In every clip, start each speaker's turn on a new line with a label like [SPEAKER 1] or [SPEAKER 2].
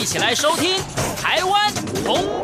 [SPEAKER 1] 一起来收听《台
[SPEAKER 2] 湾红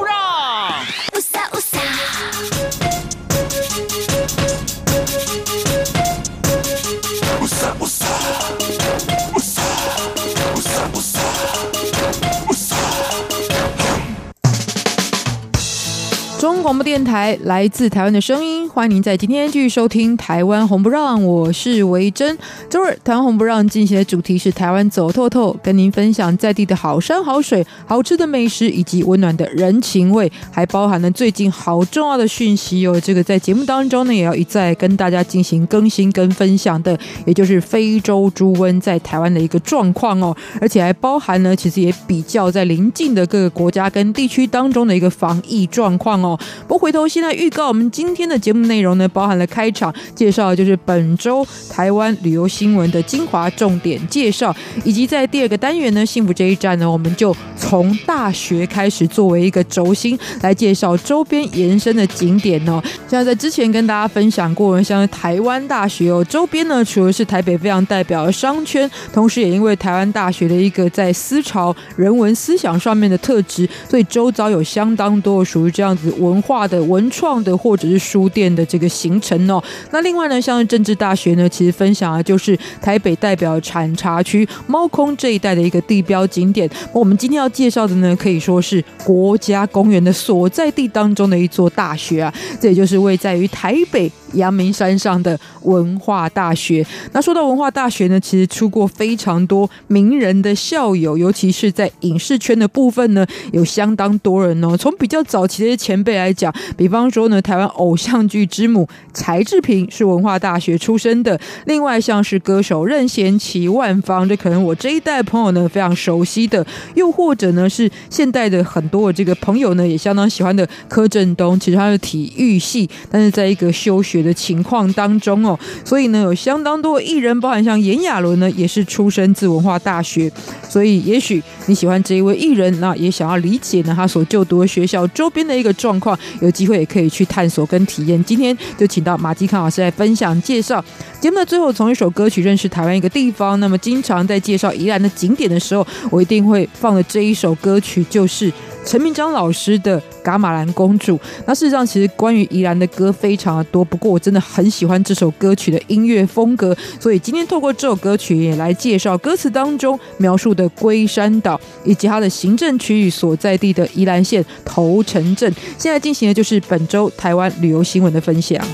[SPEAKER 2] 电台来自台湾的声音，欢迎您在今天继续收听《台湾红不让》，我是维珍。周二，台湾红不让进行的主题是台湾走透透，跟您分享在地的好山好水、好吃的美食以及温暖的人情味，还包含了最近好重要的讯息。有这个在节目当中呢，也要一再跟大家进行更新跟分享的，也就是非洲猪瘟在台湾的一个状况哦，而且还包含呢，其实也比较在邻近的各个国家跟地区当中的一个防疫状况哦。回头现在预告，我们今天的节目内容呢，包含了开场介绍，就是本周台湾旅游新闻的精华重点介绍，以及在第二个单元呢，幸福这一站呢，我们就从大学开始作为一个轴心来介绍周边延伸的景点哦。像在之前跟大家分享过，像台湾大学哦，周边呢，除了是台北非常代表的商圈，同时也因为台湾大学的一个在思潮、人文思想上面的特质，所以周遭有相当多属于这样子文化。的文创的或者是书店的这个行程哦，那另外呢，像政治大学呢，其实分享的就是台北代表产茶区猫空这一带的一个地标景点。我们今天要介绍的呢，可以说是国家公园的所在地当中的一座大学啊，这也就是位在于台北阳明山上的文化大学。那说到文化大学呢，其实出过非常多名人的校友，尤其是在影视圈的部分呢，有相当多人哦。从比较早期的前辈来讲。比方说呢，台湾偶像剧之母柴智屏是文化大学出身的。另外，像是歌手任贤齐、万芳，这可能我这一代朋友呢非常熟悉的。又或者呢，是现代的很多这个朋友呢也相当喜欢的柯震东，其实他是体育系，但是在一个休学的情况当中哦，所以呢有相当多艺人，包含像炎亚纶呢也是出身自文化大学。所以，也许你喜欢这一位艺人，那也想要理解呢他所就读的学校周边的一个状况。有机会也可以去探索跟体验。今天就请到马基康老师来分享介绍。节目的最后，从一首歌曲认识台湾一个地方。那么，经常在介绍宜兰的景点的时候，我一定会放的这一首歌曲就是陈明章老师的《噶玛兰公主》。那事实上，其实关于宜兰的歌非常的多。不过，我真的很喜欢这首歌曲的音乐风格，所以今天透过这首歌曲也来介绍歌词当中描述的龟山岛以及它的行政区域所在地的宜兰县头城镇。现在进行的就是本周台湾旅游新闻的分享。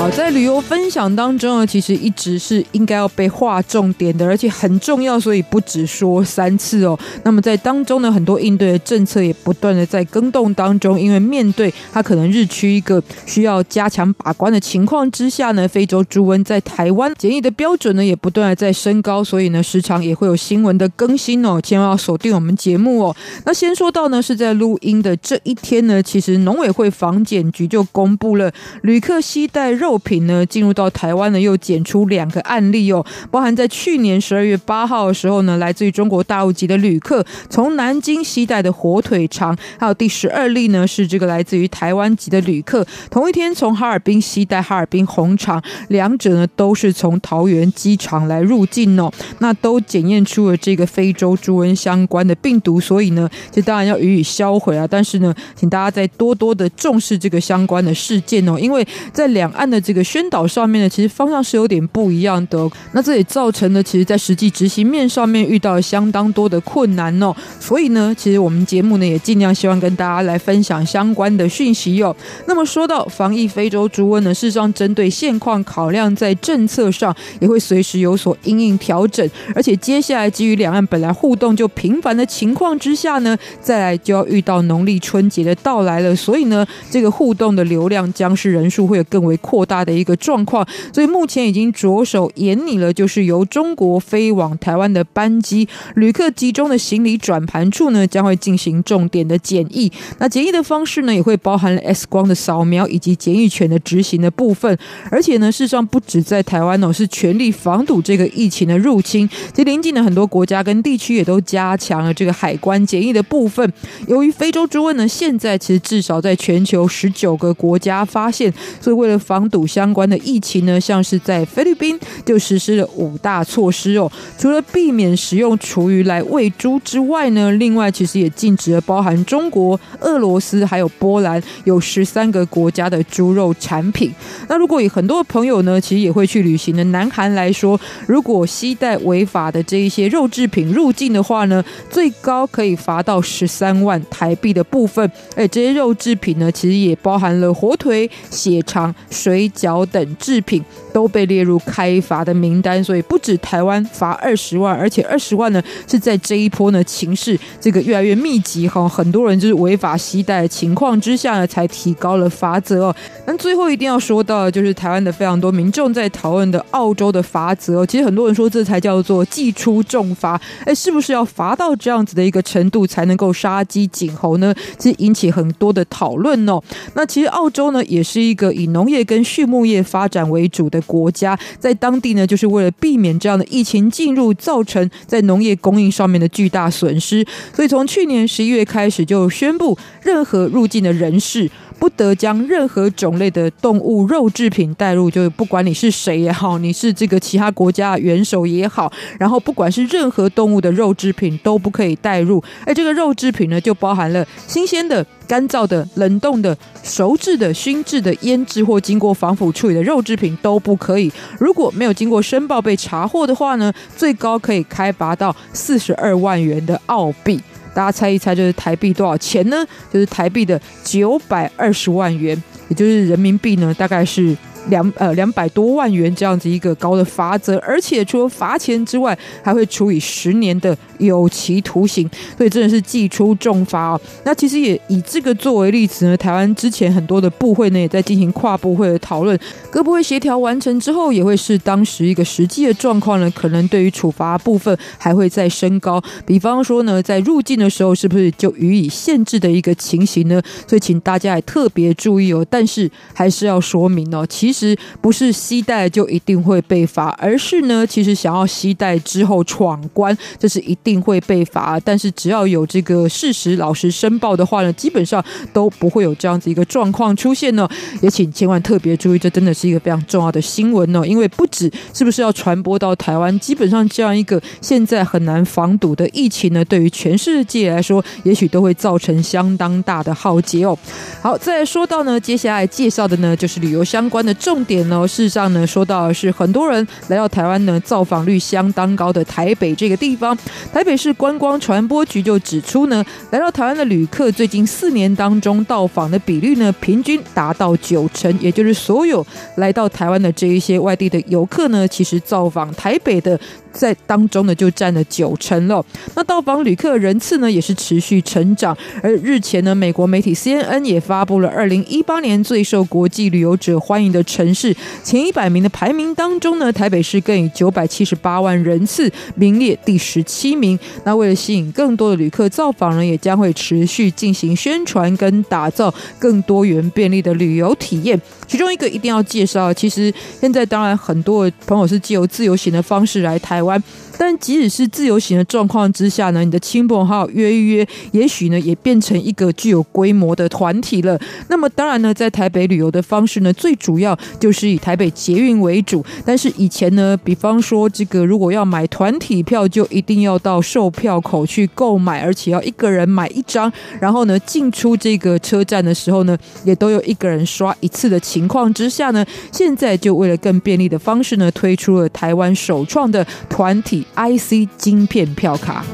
[SPEAKER 2] 好，在旅游分享当中呢，其实一直是应该要被划重点的，而且很重要，所以不止说三次哦。那么在当中呢，很多应对的政策也不断的在更动当中，因为面对它可能日趋一个需要加强把关的情况之下呢，非洲猪瘟在台湾检疫的标准呢也不断的在升高，所以呢时常也会有新闻的更新哦，千万要锁定我们节目哦。那先说到呢是在录音的这一天呢，其实农委会防检局就公布了旅客携带肉。物品呢进入到台湾呢，又检出两个案例哦，包含在去年十二月八号的时候呢，来自于中国大陆籍的旅客从南京携带的火腿肠，还有第十二例呢是这个来自于台湾籍的旅客，同一天从哈尔滨携带哈尔滨红肠，两者呢都是从桃园机场来入境哦，那都检验出了这个非洲猪瘟相关的病毒，所以呢，就当然要予以销毁啊，但是呢，请大家再多多的重视这个相关的事件哦，因为在两岸的。这个宣导上面呢，其实方向是有点不一样的。那这也造成了，其实在实际执行面上面遇到相当多的困难哦。所以呢，其实我们节目呢也尽量希望跟大家来分享相关的讯息哦。那么说到防疫非洲猪瘟呢，事实上针对现况考量，在政策上也会随时有所因应调整。而且接下来基于两岸本来互动就频繁的情况之下呢，再来就要遇到农历春节的到来了。所以呢，这个互动的流量将是人数会有更为扩大的一个状况，所以目前已经着手严拟了，就是由中国飞往台湾的班机，旅客集中的行李转盘处呢，将会进行重点的检疫。那检疫的方式呢，也会包含了 X 光的扫描以及检疫权的执行的部分。而且呢，事实上不止在台湾哦，是全力防堵这个疫情的入侵。其实邻近的很多国家跟地区也都加强了这个海关检疫的部分。由于非洲猪瘟呢，现在其实至少在全球十九个国家发现，所以为了防堵。相关的疫情呢，像是在菲律宾就实施了五大措施哦。除了避免食用厨余来喂猪之外呢，另外其实也禁止了包含中国、俄罗斯还有波兰有十三个国家的猪肉产品。那如果以很多朋友呢，其实也会去旅行的南韩来说，如果携带违法的这一些肉制品入境的话呢，最高可以罚到十三万台币的部分。哎，这些肉制品呢，其实也包含了火腿、血肠、水饺等制品，都被列入开罚的名单。所以不止台湾罚二十万，而且二十万呢是在这一波呢情势这个越来越密集哈，很多人就是违法携带的情况之下呢，才提高了罚则哦。那最后一定要说到的就是台湾的非常多民众在讨论的澳洲的罚则哦，其实很多人说这才叫做祭出重罚，哎，是不是要罚到这样子的一个程度才能够杀鸡儆猴呢？其实引起很多的讨论哦。那其实澳洲呢也是一个以农业跟畜牧业发展为主的国家，在当地呢就是为了避免这样的疫情进入，造成在农业供应上面的巨大损失，所以从去年十一月开始就宣布，任何入境的人士。不得将任何种类的动物肉制品带入，就是不管你是谁也好，你是这个其他国家元首也好，然后不管是任何动物的肉制品都不可以带入。而这个肉制品呢，就包含了新鲜的、干燥的、冷冻的、熟制的、熏制的、腌制或经过防腐处理的肉制品都不可以。如果没有经过申报被查获的话呢，最高可以开罚到四十二万元的澳币。大家猜一猜，就是台币多少钱呢？就是台币的九百二十万元，也就是人民币呢，大概是。两呃两百多万元这样子一个高的罚则，而且除了罚钱之外，还会处以十年的有期徒刑，所以真的是祭出重罚哦。那其实也以这个作为例子呢，台湾之前很多的部会呢也在进行跨部会的讨论，各部会协调完成之后，也会是当时一个实际的状况呢，可能对于处罚部分还会再升高。比方说呢，在入境的时候是不是就予以限制的一个情形呢？所以请大家也特别注意哦。但是还是要说明哦，其。其实不是携带就一定会被罚，而是呢，其实想要携带之后闯关，这是一定会被罚。但是只要有这个事实老实申报的话呢，基本上都不会有这样子一个状况出现呢。也请千万特别注意，这真的是一个非常重要的新闻呢。因为不止是不是要传播到台湾，基本上这样一个现在很难防堵的疫情呢，对于全世界来说，也许都会造成相当大的浩劫哦。好，再说到呢，接下来介绍的呢，就是旅游相关的。重点呢，事实上呢，说到的是很多人来到台湾呢，造访率相当高的台北这个地方。台北市观光传播局就指出呢，来到台湾的旅客最近四年当中到访的比率呢，平均达到九成，也就是所有来到台湾的这一些外地的游客呢，其实造访台北的。在当中呢，就占了九成了。那到访旅客人次呢，也是持续成长。而日前呢，美国媒体 CNN 也发布了二零一八年最受国际旅游者欢迎的城市前一百名的排名当中呢，台北市更以九百七十八万人次名列第十七名。那为了吸引更多的旅客造访呢，也将会持续进行宣传跟打造更多元便利的旅游体验。其中一个一定要介绍，其实现在当然很多朋友是借由自由行的方式来台湾。但即使是自由行的状况之下呢，你的亲朋好友约一约，也许呢也变成一个具有规模的团体了。那么当然呢，在台北旅游的方式呢，最主要就是以台北捷运为主。但是以前呢，比方说这个如果要买团体票，就一定要到售票口去购买，而且要一个人买一张。然后呢，进出这个车站的时候呢，也都有一个人刷一次的情况之下呢，现在就为了更便利的方式呢，推出了台湾首创的团体。IC 晶片票卡。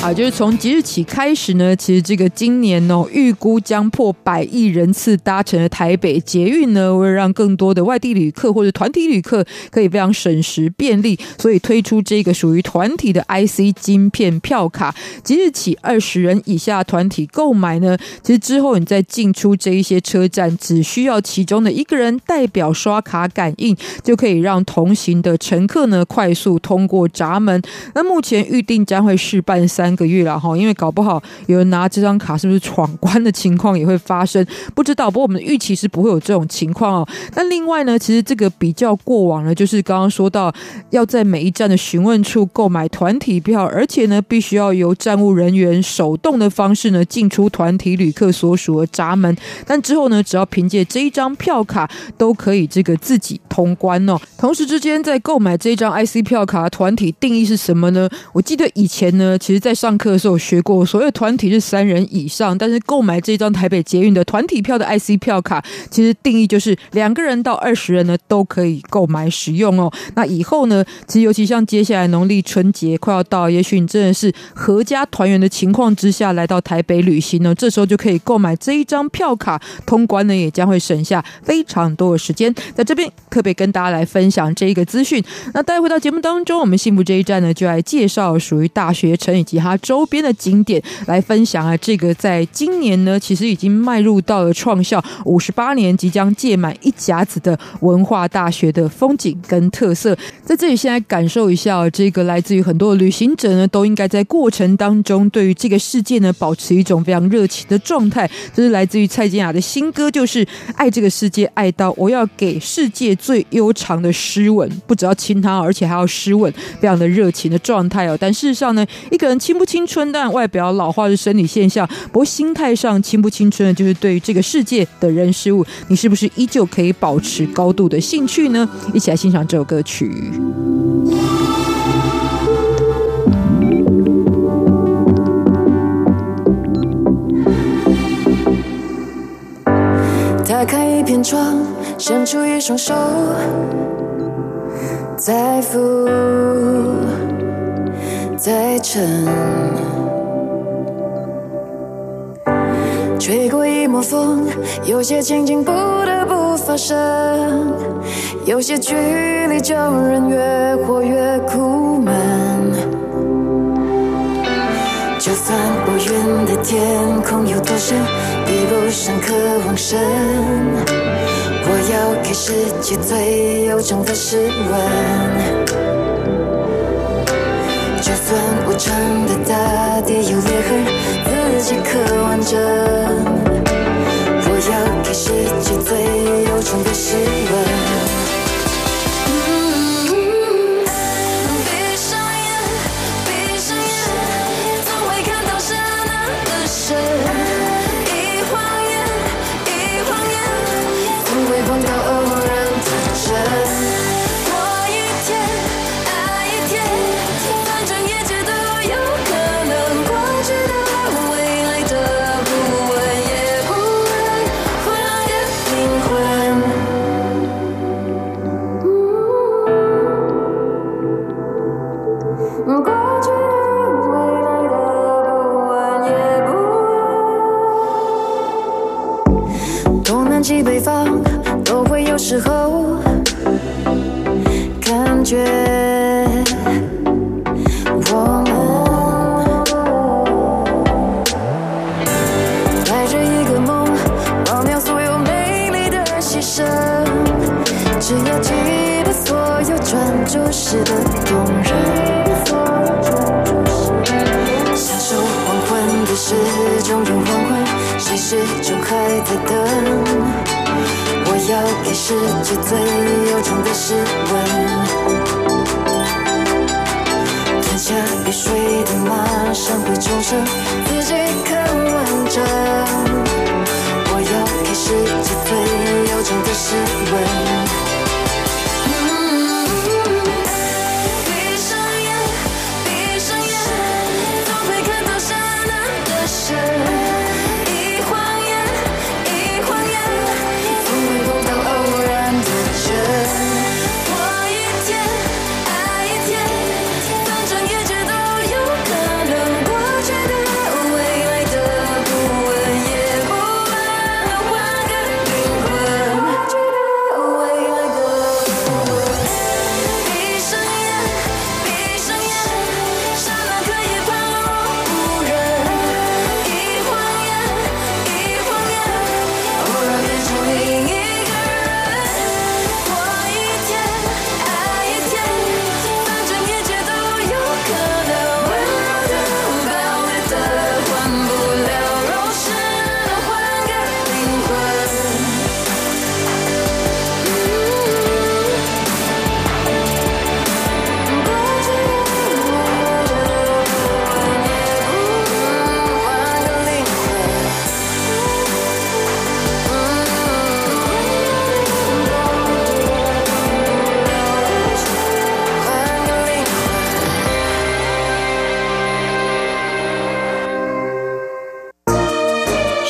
[SPEAKER 2] 啊，就是从即日起开始呢，其实这个今年哦，预估将破百亿人次搭乘的台北捷运呢，为了让更多的外地旅客或者团体旅客可以非常省时便利，所以推出这个属于团体的 IC 晶片票卡。即日起，二十人以下团体购买呢，其实之后你再进出这一些车站，只需要其中的一个人代表刷卡感应，就可以让同行的乘客呢快速通过闸门。那目前预定将会试办三。三个月了哈，因为搞不好有人拿这张卡是不是闯关的情况也会发生，不知道。不过我们的预期是不会有这种情况哦。那另外呢，其实这个比较过往呢，就是刚刚说到要在每一站的询问处购买团体票，而且呢，必须要由站务人员手动的方式呢进出团体旅客所属的闸门。但之后呢，只要凭借这一张票卡，都可以这个自己通关哦。同时之间，在购买这一张 IC 票卡团体定义是什么呢？我记得以前呢，其实在上课的时候学过，所谓团体是三人以上，但是购买这张台北捷运的团体票的 IC 票卡，其实定义就是两个人到二十人呢都可以购买使用哦。那以后呢，其实尤其像接下来农历春节快要到，也许你真的是合家团圆的情况之下来到台北旅行呢，这时候就可以购买这一张票卡通关呢，也将会省下非常多的时间。在这边特别跟大家来分享这一个资讯。那待会到节目当中，我们幸福这一站呢，就来介绍属于大学城以及它周边的景点，来分享啊，这个在今年呢，其实已经迈入到了创校五十八年，即将届满一甲子的文化大学的风景跟特色。在这里，先来感受一下这个来自于很多旅行者呢，都应该在过程当中对于这个世界呢，保持一种非常热情的状态。这是来自于蔡健雅的新歌，就是爱这个世界，爱到我要给世界最悠长的湿吻，不只要亲他，而且还要湿吻，非常的热情的状态哦。但事实上呢，一个人亲不青春，但外表老化是生理现象，不过心态上青不青春，就是对于这个世界的人事物，你是不是依旧可以保持高度的兴趣呢？一起来欣赏这首歌曲。
[SPEAKER 3] 打开一片窗，伸出一双手，再浮再沉，吹过一抹风，有些情景不得不发生，有些距离叫人越活越苦闷。就算乌云的天空有多深，比不上渴望深。我要给世界最悠长的湿吻。就算无常的大地有裂痕，自己刻完整。我要给世界最悠长的湿吻。南极北方，都会有时候感觉我们带着一个梦，忘掉所有美丽的牺牲，只要记得所有专注时的动人。享受黄昏也是种黄昏，谁始终还在等？要给世界最悠长的诗文，吞下雨水的马，上会重生，自己看完整。我要给世。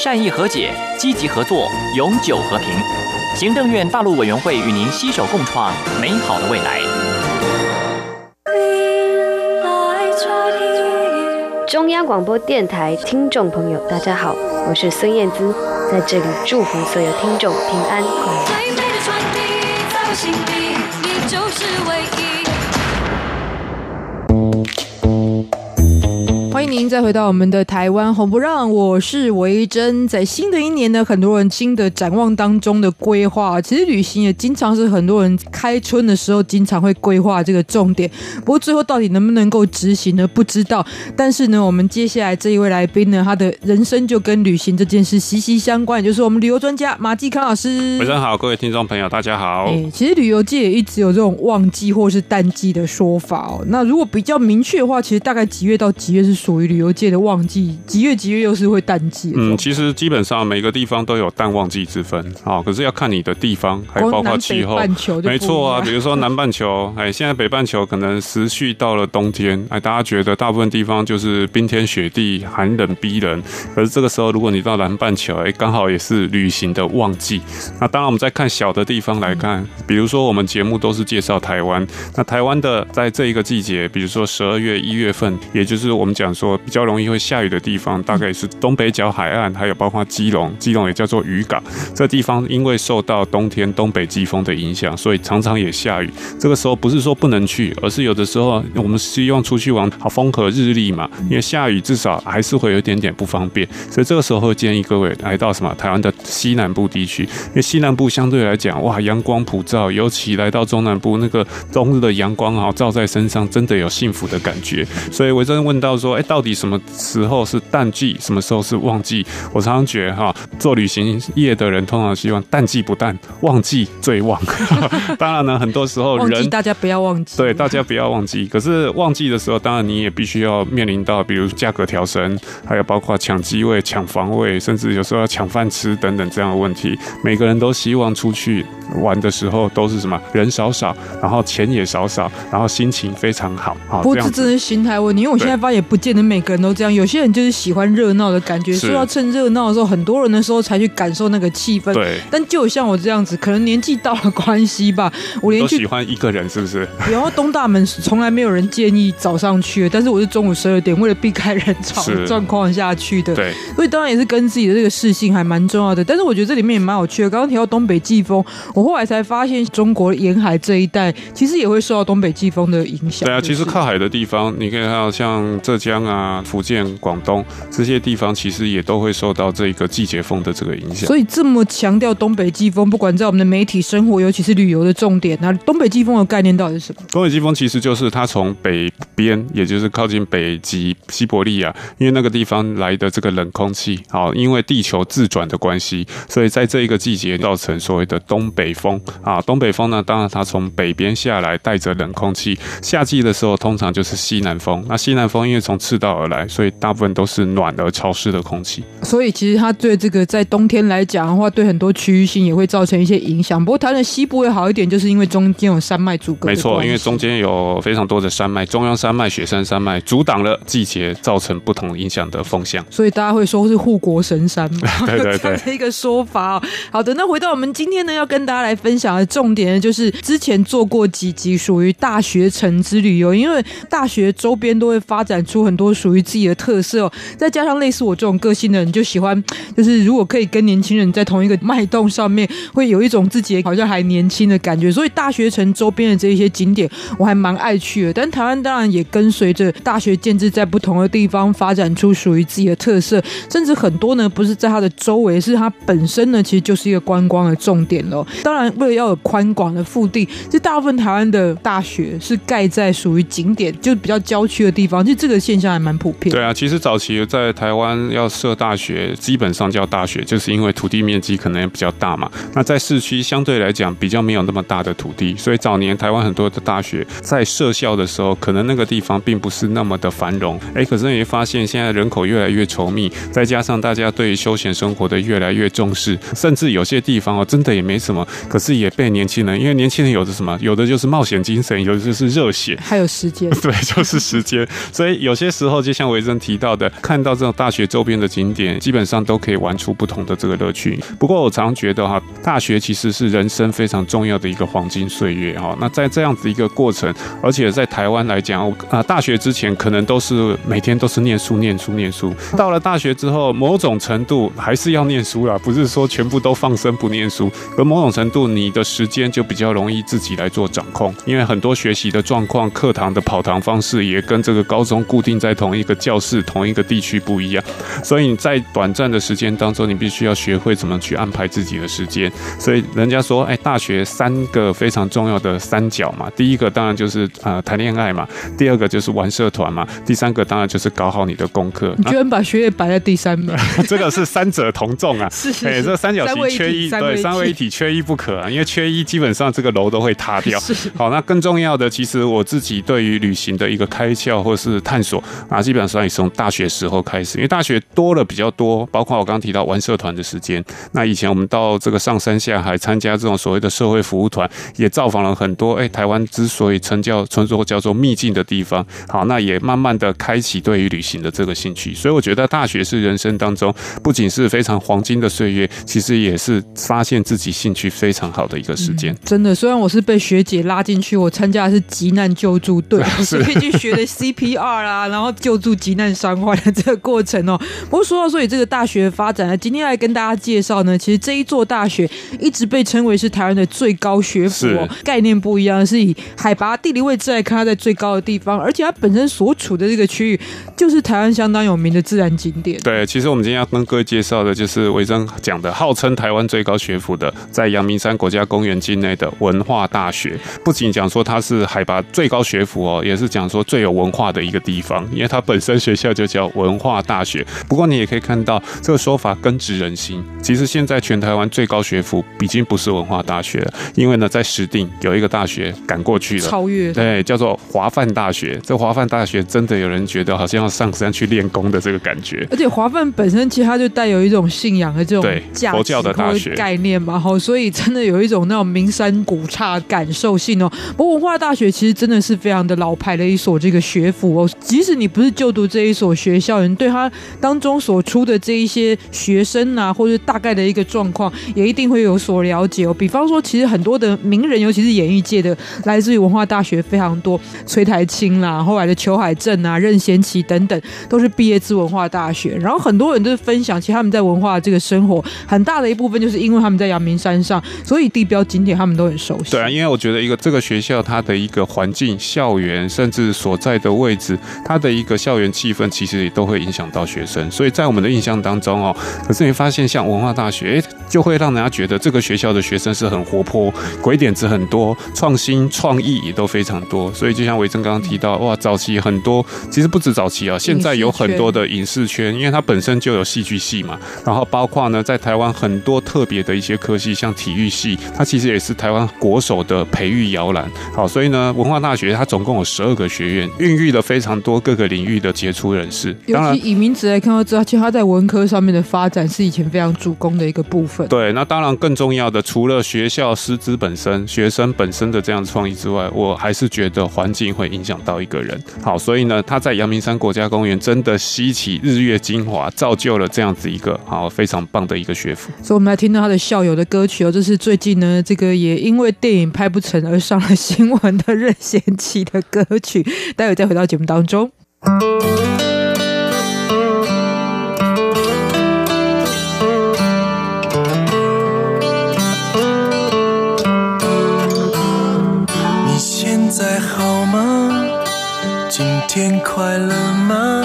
[SPEAKER 1] 善意和解，积极合作，永久和平。行政院大陆委员会与您携手共创美好的未来。
[SPEAKER 4] 中央广播电台听众朋友，大家好，我是孙燕姿，在这里祝福所有听众平安快乐。
[SPEAKER 2] 欢迎您再回到我们的台湾红不让，我是维珍。在新的一年呢，很多人新的展望当中的规划，其实旅行也经常是很多人开春的时候经常会规划这个重点。不过最后到底能不能够执行呢？不知道。但是呢，我们接下来这一位来宾呢，他的人生就跟旅行这件事息息相关，也就是我们旅游专家马继康老师。
[SPEAKER 5] 维珍好，各位听众朋友，大家好。
[SPEAKER 2] 哎，其实旅游界也一直有这种旺季或是淡季的说法哦。那如果比较明确的话，其实大概几月到几月是？属于旅游界的旺季，几月几月又是会淡季。
[SPEAKER 5] 嗯，其实基本上每个地方都有淡旺季之分啊。可是要看你的地方，还包括气候。
[SPEAKER 2] 半球
[SPEAKER 5] 没错啊，比如说南半球，哎，现在北半球可能持续到了冬天，哎，大家觉得大部分地方就是冰天雪地，寒冷逼人。可是这个时候，如果你到南半球，哎，刚好也是旅行的旺季。那当然，我们再看小的地方来看，比如说我们节目都是介绍台湾，那台湾的在这一个季节，比如说十二月、一月份，也就是我们讲。说比较容易会下雨的地方，大概是东北角海岸，还有包括基隆，基隆也叫做渔港。这地方因为受到冬天东北季风的影响，所以常常也下雨。这个时候不是说不能去，而是有的时候我们希望出去玩，好风和日丽嘛。因为下雨至少还是会有一点点不方便，所以这个时候建议各位来到什么台湾的西南部地区，因为西南部相对来讲，哇，阳光普照，尤其来到中南部那个冬日的阳光啊，照在身上，真的有幸福的感觉。所以我真的问到说，哎。到底什么时候是淡季，什么时候是旺季？我常常觉得哈，做旅行业的人通常希望淡季不淡，旺季最旺。当然呢，很多时候人
[SPEAKER 2] 大家不要忘记，
[SPEAKER 5] 对，大家不要忘记。可是旺季的时候，当然你也必须要面临到，比如价格调升，还有包括抢机位、抢房位，甚至有时候要抢饭吃等等这样的问题。每个人都希望出去玩的时候都是什么人少少，然后钱也少少，然后心情非常好。好，
[SPEAKER 2] 不过这真是心态问题，因为我现在发现也不见得。每个人都这样，有些人就是喜欢热闹的感觉，说要趁热闹的时候，很多人的时候才去感受那个气氛。
[SPEAKER 5] 对，
[SPEAKER 2] 但就像我这样子，可能年纪到了关系吧，我连去
[SPEAKER 5] 都喜欢一个人，是不是？
[SPEAKER 2] 然后东大门从来没有人建议早上去，但是我是中午十二点为了避开人潮的状况下去的。
[SPEAKER 5] 对，
[SPEAKER 2] 所以当然也是跟自己的这个适性还蛮重要的。但是我觉得这里面也蛮有趣的。刚刚提到东北季风，我后来才发现，中国沿海这一带其实也会受到东北季风的影响。
[SPEAKER 5] 对啊，其实靠海的地方，你可以看到像浙江啊、福建。广东这些地方其实也都会受到这个季节风的这个影响，
[SPEAKER 2] 所以这么强调东北季风，不管在我们的媒体生活，尤其是旅游的重点，那东北季风的概念到底是什么？
[SPEAKER 5] 东北季风其实就是它从北边，也就是靠近北极、西伯利亚，因为那个地方来的这个冷空气，好，因为地球自转的关系，所以在这一个季节造成所谓的东北风啊。东北风呢，当然它从北边下来，带着冷空气，夏季的时候通常就是西南风。那西南风因为从赤道而来，所以大部分都是暖而潮湿的空气，
[SPEAKER 2] 所以其实它对这个在冬天来讲的话，对很多区域性也会造成一些影响。不过台湾的西部会好一点，就是因为中间有山脉阻隔。
[SPEAKER 5] 没错，因为中间有非常多的山脉，中央山脉、雪山山脉阻挡了季节，造成不同影响的风向。
[SPEAKER 2] 所以大家会说是护国神山嘛？
[SPEAKER 5] 对对对，
[SPEAKER 2] 这样的一个说法哦。好的，那回到我们今天呢，要跟大家来分享的重点呢，就是之前做过几集属于大学城之旅游，因为大学周边都会发展出很多属于自己的特色。再加上类似我这种个性的人，就喜欢 就是如果可以跟年轻人在同一个脉动上面，会有一种自己好像还年轻的感觉。所以大学城周边的这一些景点，我还蛮爱去的。但台湾当然也跟随着大学建制在不同的地方发展出属于自己的特色，甚至很多呢不是在它的周围，是它本身呢其实就是一个观光的重点喽。当然，为了要有宽广的腹地，其实大部分台湾的大学是盖在属于景点就比较郊区的地方，就这个现象还蛮普遍。
[SPEAKER 5] 对啊，其实早。期，在台湾要设大学，基本上叫大学，就是因为土地面积可能也比较大嘛。那在市区相对来讲比较没有那么大的土地，所以早年台湾很多的大学在设校的时候，可能那个地方并不是那么的繁荣。哎，可是你会发现现在人口越来越稠密，再加上大家对休闲生活的越来越重视，甚至有些地方哦，真的也没什么，可是也被年轻人，因为年轻人有的什么，有的就是冒险精神，有的就是热血，
[SPEAKER 2] 还有时间，
[SPEAKER 5] 对，就是时间。所以有些时候，就像维珍提到的，看到这种大学周边的景点，基本上都可以玩出不同的这个乐趣。不过我常觉得哈，大学其实是人生非常重要的一个黄金岁月哈。那在这样子一个过程，而且在台湾来讲，啊，大学之前可能都是每天都是念书、念书、念书，到了大学之后，某种程度还是要念书啦，不是说全部都放生不念书。而某种程度，你的时间就比较容易自己来做掌控，因为很多学习的状况、课堂的跑堂方式也跟这个高中固定在同一个教室、同一个地区不一样，所以你在短暂的时间当中，你必须要学会怎么去安排自己的时间。所以人家说，哎，大学三个非常重要的三角嘛，第一个当然就是呃谈恋爱嘛，第二个就是玩社团嘛，第三个当然就是搞好你的功课。
[SPEAKER 2] 你居然把学业摆在第三名，
[SPEAKER 5] 这个是三者同重啊！是是，是，哎，这三角形缺一，对，三位一体缺一不可啊！因为缺一，基本上这个楼都会塌掉。好，那更重要的，其实我自己对于旅行的一个开窍或是探索啊，基本上也是从大学时候开始，因为大学多了比较多，包括我刚刚提到玩社团的时间。那以前我们到这个上山下海参加这种所谓的社会服务团，也造访了很多。哎，台湾之所以称叫称作叫做秘境的地方，好，那也慢慢的开启对于旅行的这个兴趣。所以我觉得大学是人生当中不仅是非常黄金的岁月，其实也是发现自己兴趣非常好的一个时间。嗯、
[SPEAKER 2] 真的，虽然我是被学姐拉进去，我参加的是急难救助队，所以去学的 CPR 啦，然后救助急难伤患的这个过程哦。不过说到所以这个大学发展呢，今天来跟大家介绍呢，其实这一座大学一直被称为是台湾的最高学府哦，概念不一样，是以海拔地理位置来看，它在最高的地方，而且它本身所处的这个区域就是台湾相当有名的自然景点。
[SPEAKER 5] 对，其实我们今天要跟各位介绍的就是维珍讲的，号称台湾最高学府的，在阳明山国家公园境内的文化大学。不仅讲说它是海拔最高学府哦，也是讲说最有文化的一个地方，因为它本身学校就叫文化大学。不过你也可以看到这个说法根植人心。其实现在全台湾最高学府已经不是文化大学了，因为呢，在石碇有一个大学赶过去了，
[SPEAKER 2] 超越，
[SPEAKER 5] 对，叫做华范大学。这华范大学真的有人觉得好像要上山去练功的这个感觉。
[SPEAKER 2] 而且华范本身其实它就带有一种信仰的这种
[SPEAKER 5] 对佛教的大学
[SPEAKER 2] 概念嘛，吼，所以真的有一种那种名山古刹感受性哦。不过文化大学其实真的是非常的老牌的一所这个学府哦，即使你不是就读这一所学校，你对他当中所出的这一些学生啊，或者大概的一个状况，也一定会有所了解哦。比方说，其实很多的名人，尤其是演艺界的，来自于文化大学非常多，崔苔菁啦，后来的裘海正啊、任贤齐等等，都是毕业自文化大学。然后很多人都是分享，其实他们在文化这个生活，很大的一部分就是因为他们在阳明山上，所以地标景点他们都很熟悉。
[SPEAKER 5] 对啊，因为我觉得一个这个学校它的一个环境、校园，甚至所在的位置，它的一个校园气氛，其实也都会影响到学生。所以在我们的印象当中哦，可是你发现像文化大学，哎，就会让人家觉得这个学校的学生是很活泼，鬼点子很多，创新创意也都非常多。所以就像维珍刚刚提到，哇，早期很多，其实不止早期啊，现在有很多的影视圈，因为它本身就有戏剧系嘛。然后包括呢，在台湾很多特别的一些科系，像体育系，它其实也是台湾国手的培育摇篮。好，所以呢，文化大学它总共有十二个学院，孕育了非常多各个领域的杰出人士。尤其，
[SPEAKER 2] 以名字来看，都知道，其实他在文科上面的发展是以前非常主攻的一个部分。
[SPEAKER 5] 对，那当然更重要的，除了学校师资本身、学生本身的这样创意之外，我还是觉得环境会影响到一个人。好，所以呢，他在阳明山国家公园真的吸起日月精华，造就了这样子一个好非常棒的一个学府。
[SPEAKER 2] 所以，我们来听到他的校友的歌曲哦，这是最近呢，这个也因为电影拍不成而上了新闻的任贤齐的歌曲。待会再回到节目当中。你现在好吗？
[SPEAKER 6] 今天快乐吗？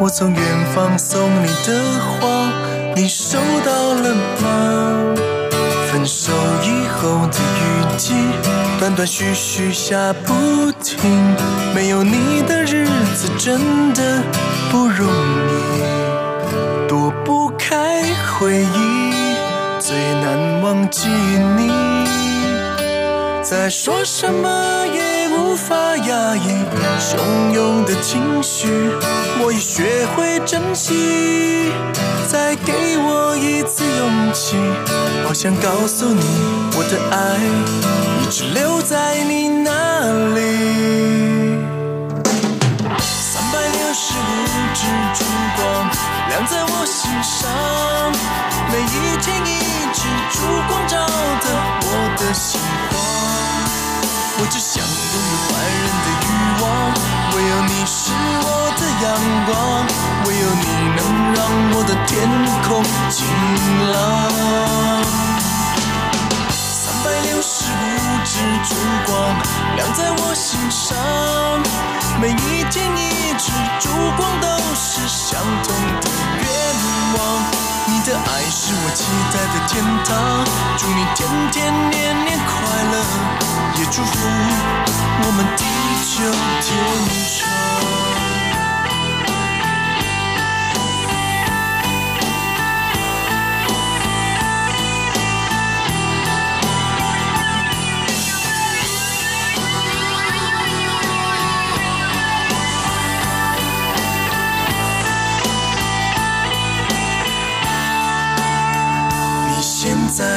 [SPEAKER 6] 我从远方送你的花，你收到了吗？分手以后的雨季，断断续续下不停，没有你的日子真的不容易，躲不开回忆，最难忘记你，再说什么也无法压抑汹涌的情绪。我已学会珍惜，再给我一次勇气，好想告诉你，我的爱一直留在你那里。三百六十五支烛光亮在我心上，每一天一支烛光照得我的心慌。我只想拥有坏人的欲望，唯有你是我的阳光，唯有你能让我的天空晴朗。三百六十五支烛光亮在我心上，每一天一支烛光都是相同的愿望。你的爱是我期待的天堂，祝你天天年年快乐，也祝福我们地久天长。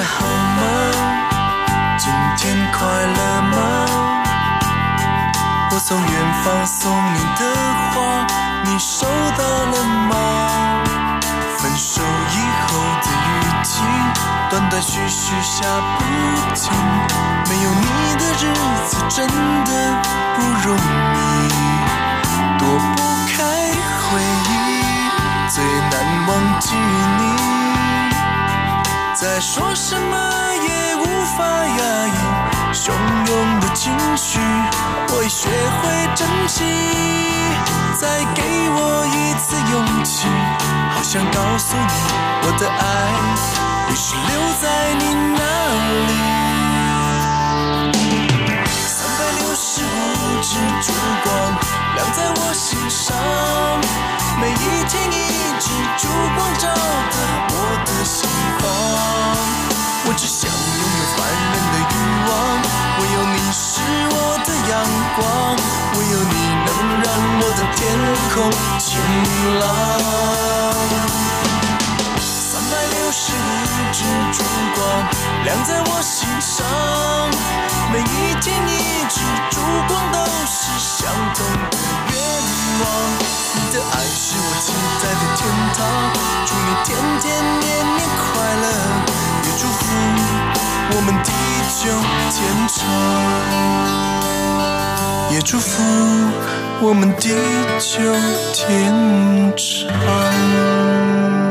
[SPEAKER 6] 好吗？今天快乐吗？我从远方送你的花，你收到了吗？分手以后的雨季，断断续续下不停，没有你的日子真的不容易，躲不开回忆，最难忘记你。再说什么也无法压抑汹涌的情绪，我已学会珍惜。再给我一次勇气，好想告诉你，我的爱已是留在你那里。三百六十五支烛光在我心上，每一天一支烛光照的我的心房。我只想拥有凡人的欲望，唯有你是我的阳光，唯有你能让我的天空晴朗。三百六十五支烛光亮在我心上，每一天一支烛光都是相同的愿望。你的爱是我期待的天堂，祝你天天年年快乐。也祝福我们地久天长，也祝福我们地久天长。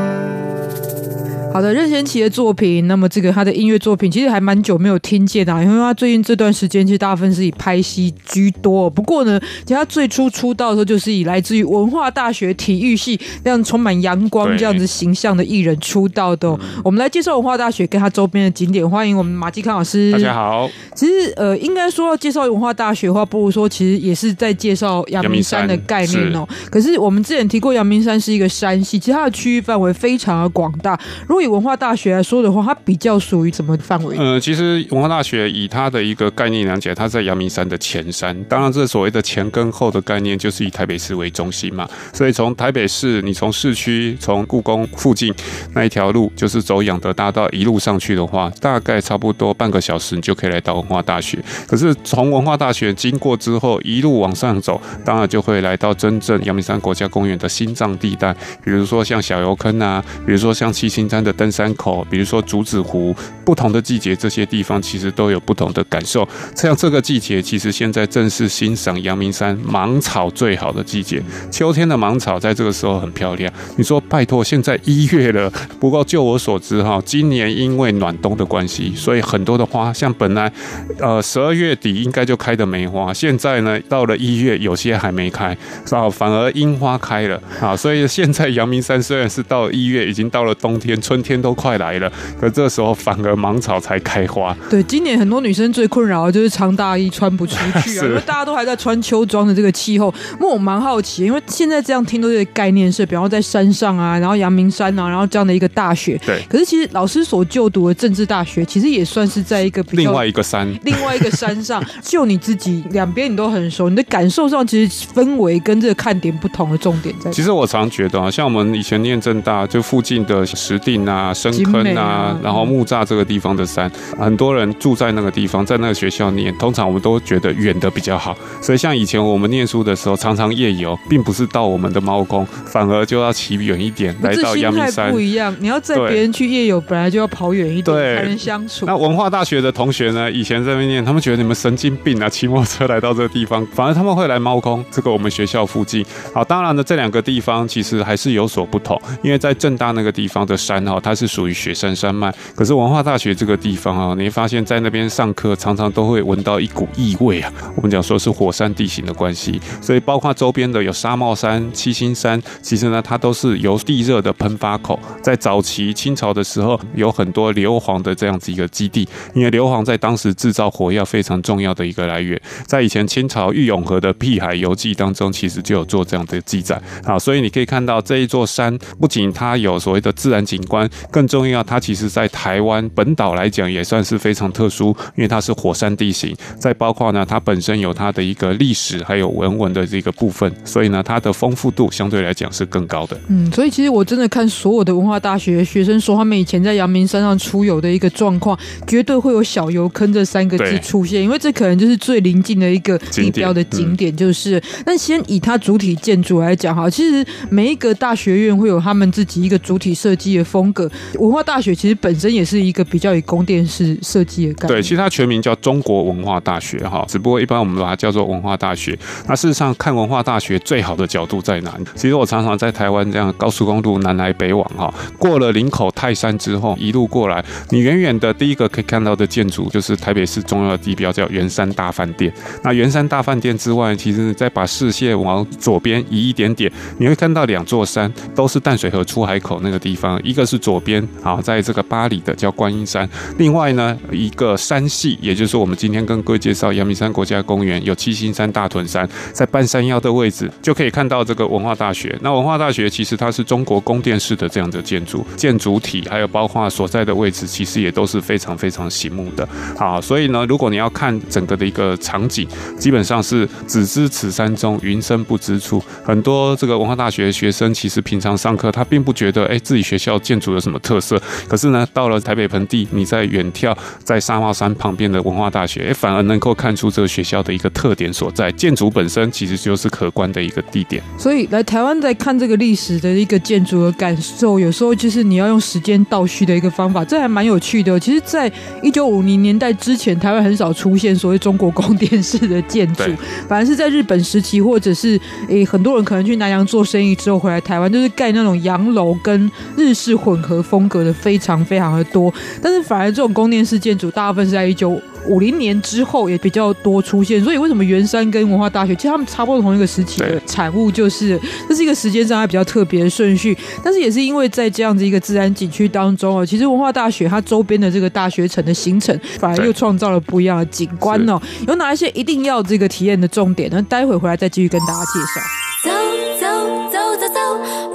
[SPEAKER 2] 好的，任贤齐的作品，那么这个他的音乐作品其实还蛮久没有听见的，因为他最近这段时间其实大部分是以拍戏居多。不过呢，其实他最初出道的时候就是以来自于文化大学体育系这样充满阳光这样子形象的艺人出道的。我们来介绍文化大学跟他周边的景点，欢迎我们马继康老师。
[SPEAKER 5] 大家好。
[SPEAKER 2] 其实呃，应该说要介绍文化大学的话，不如说其实也是在介绍阳明山的概念哦。可是我们之前提过阳明山是一个山系，其实它的区域范围非常的广大。如果文化大学来说的话，它比较属于什么范围？
[SPEAKER 5] 呃，其实文化大学以它的一个概念来讲，它在阳明山的前山。当然，这所谓的前跟后的概念，就是以台北市为中心嘛。所以从台北市，你从市区从故宫附近那一条路，就是走仰德大道一路上去的话，大概差不多半个小时，你就可以来到文化大学。可是从文化大学经过之后，一路往上走，当然就会来到真正阳明山国家公园的心脏地带，比如说像小油坑啊，比如说像七星山的。登山口，比如说竹子湖，不同的季节，这些地方其实都有不同的感受。像这个季节，其实现在正是欣赏阳明山芒草最好的季节。秋天的芒草在这个时候很漂亮。你说拜托，现在一月了，不过就我所知哈，今年因为暖冬的关系，所以很多的花，像本来呃十二月底应该就开的梅花，现在呢到了一月，有些还没开，啊，反而樱花开了啊。所以现在阳明山虽然是到一月，已经到了冬天春。天都快来了，可这时候反而芒草才开花。
[SPEAKER 2] 对，今年很多女生最困扰的就是长大衣穿不出去啊，因为大家都还在穿秋装的这个气候。那我蛮好奇，因为现在这样听都是概念是，比方说在山上啊，然后阳明山啊，然后这样的一个大学。
[SPEAKER 5] 对。
[SPEAKER 2] 可是其实老师所就读的政治大学，其实也算是在一个比较
[SPEAKER 5] 另外一个山，
[SPEAKER 2] 另外一个山上。就你自己两边你都很熟，你的感受上其实氛围跟这个看点不同的重点在。
[SPEAKER 5] 其实我常觉得啊，像我们以前念政大，就附近的石碇啊、深坑啊，啊然后木栅这个地方的山，很多人住在那个地方，在那个学校念，通常我们都觉得远的比较好。所以像以前我们念书的时候，常常夜游，并不是到我们的猫空，反而就要骑远一点来到阳明山。
[SPEAKER 2] 不一样，你要载别人去夜游，本来就要跑远一点才能相处。
[SPEAKER 5] 那文化大学的同学呢，以前在那边念，他们觉得你们神经病啊，骑摩托车来到这个地方，反而他们会来猫空这个我们学校附近。好，当然呢，这两个地方其实还是有所不同，因为在正大那个地方的山哈，它是属于雪山山脉，可是文化大学这个地方啊，你会发现在那边上课常常都会闻到一股异味啊。我们讲说是火山地形的关系，所以包括周边的有纱帽山、七星山，其实呢，它都是由地热的喷发口。在早期清朝的时候，有很多硫磺的这样子一个基地，因为硫磺在当时制造火药非常重要的一个来源。在以前清朝郁永河的《碧海游记》当中，其实就有做这样的记载啊。所以你可以看到这一座山，不仅它有所谓的自然景观，更重要，它其实在台湾本岛来讲也算是非常特殊，因为它是火山地形。再包括呢，它本身有它的一个历史，还有文文的这个部分，所以呢，它的丰富度相对来讲是更高的。
[SPEAKER 2] 嗯，所以其实我真的看所有的文化大学学生说，他们以前在阳明山上出游的一个状况，绝对会有小油坑这三个字出现，因为这可能就是最临近的一个地标的景点，就是。那先以它主体建筑来讲哈，其实每一个大学院会有他们自己一个主体设计的风个。文化大学其实本身也是一个比较以宫殿式设计的概念。
[SPEAKER 5] 对，其实它全名叫中国文化大学哈，只不过一般我们把它叫做文化大学。那事实上看文化大学最好的角度在哪里？其实我常常在台湾这样高速公路南来北往哈，过了林口泰山之后，一路过来，你远远的第一个可以看到的建筑就是台北市重要的地标，叫圆山大饭店。那圆山大饭店之外，其实再把视线往左边移一点点，你会看到两座山，都是淡水河出海口那个地方，一个是左边啊，在这个八里的叫观音山，另外呢一个山系，也就是我们今天跟各位介绍阳明山国家公园有七星山、大屯山，在半山腰的位置就可以看到这个文化大学。那文化大学其实它是中国宫殿式的这样的建筑，建筑体还有包括所在的位置，其实也都是非常非常醒目的。好，所以呢，如果你要看整个的一个场景，基本上是只知此山中，云深不知处。很多这个文化大学学生，其实平常上课他并不觉得，哎，自己学校建筑有什么特色。可是呢，到了台北盆地，你在远眺在沙帽山旁边的文化大学，哎，反而能够看出这个学校的一个特点所在。建筑本身其实就是可观的一个地点。
[SPEAKER 2] 所以来台湾在看这个历史的一个建筑的感受，有时候就是你要用时间倒叙的一个方法，这还蛮有趣的。其实，在一九五零年代之前，台湾很少出现所谓中国宫殿式的建筑，反而是在日本时期，或者是诶很多人可能去南洋做生意之后回来台湾，就是盖那种洋楼跟日式混合风格的非常非常的多。但是反而这种宫殿式建筑，大部分是在一九五零年之后也比较多出现。所以为什么圆山跟文化大学其实他们差不多同一个时期的产物，就是这是一个时间上还比较特别的顺序。但是也是因为在这样子一个自然景区当中哦，其实文化大学它周边的这个大学城的形成，反而又创造了不一样的景观哦。有哪一些一定要这个体验的重点呢？待会回来再继续跟大家介绍。
[SPEAKER 7] 走走走走走，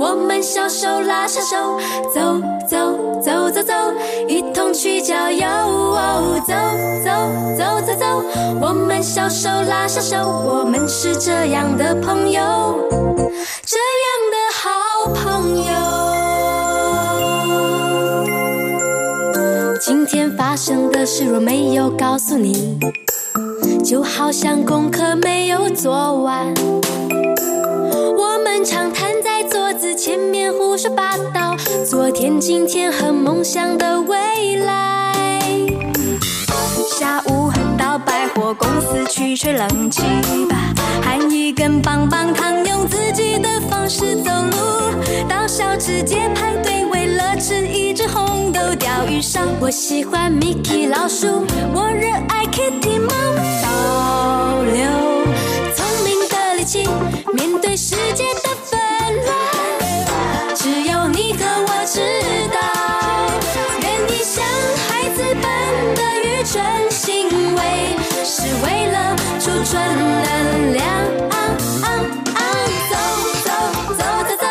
[SPEAKER 7] 我们小手拉小手，走走走走走，一同去郊游。走走走走走，我们小手拉小手，我们是这样的朋友，这样的好朋友。今天发生的事若没有告诉你。就好像功课没有做完，我们常面胡说八道，昨天、今天和梦想的未来。下午到百货公司去吹冷气吧，含一根棒棒糖，用自己的方式走路，到小吃街排队，为了吃一只红豆鯛鱼烧。我喜欢 Mickey 老鼠，我热爱 Kitty 猫。保留聪明的力气，面对世界的纷乱，只有你和我知道愿意像孩子般的愚蠢行为是为了储存能量啊啊啊走走走走走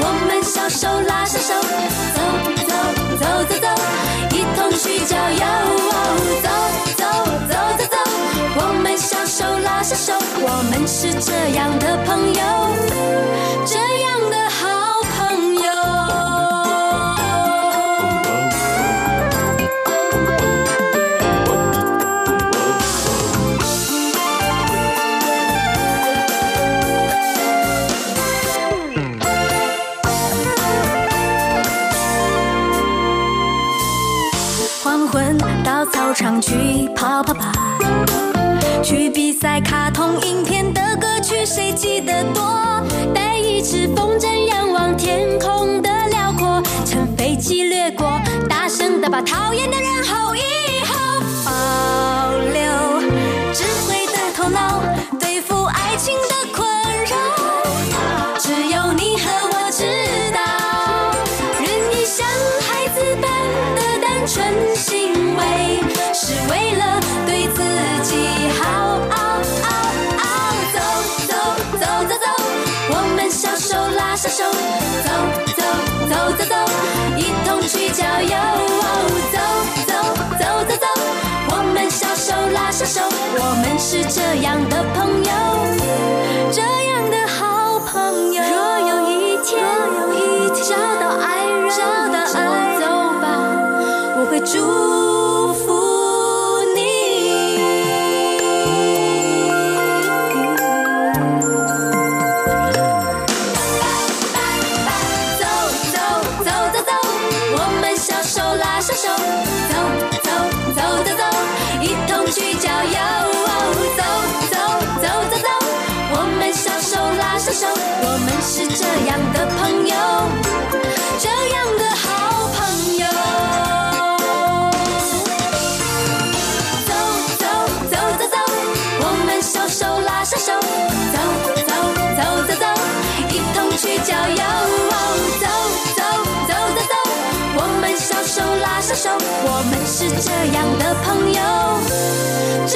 [SPEAKER 7] 我们小手拉小手走走走走走一同去郊游走走走走走我们小手拉小手我们是这样的朋友。这去跑跑吧，去比赛卡通影片的歌曲谁记得多？带一支风筝仰望天空的辽阔，乘飞机掠过，大声地把讨厌的人吼一吼，保留智慧的头脑，对付爱情的手，走走走走走，一同去郊游。走走走走走，我们小手拉小手，我们是这样的朋友，这样的好朋友。若有一天，若有一天找到爱人，找到这样的朋友，这样的好朋友。走走走走走，我们小手拉小手，走走走走走，一同去郊游。走走走走走，我们小手拉小手，我们是这样的朋友，这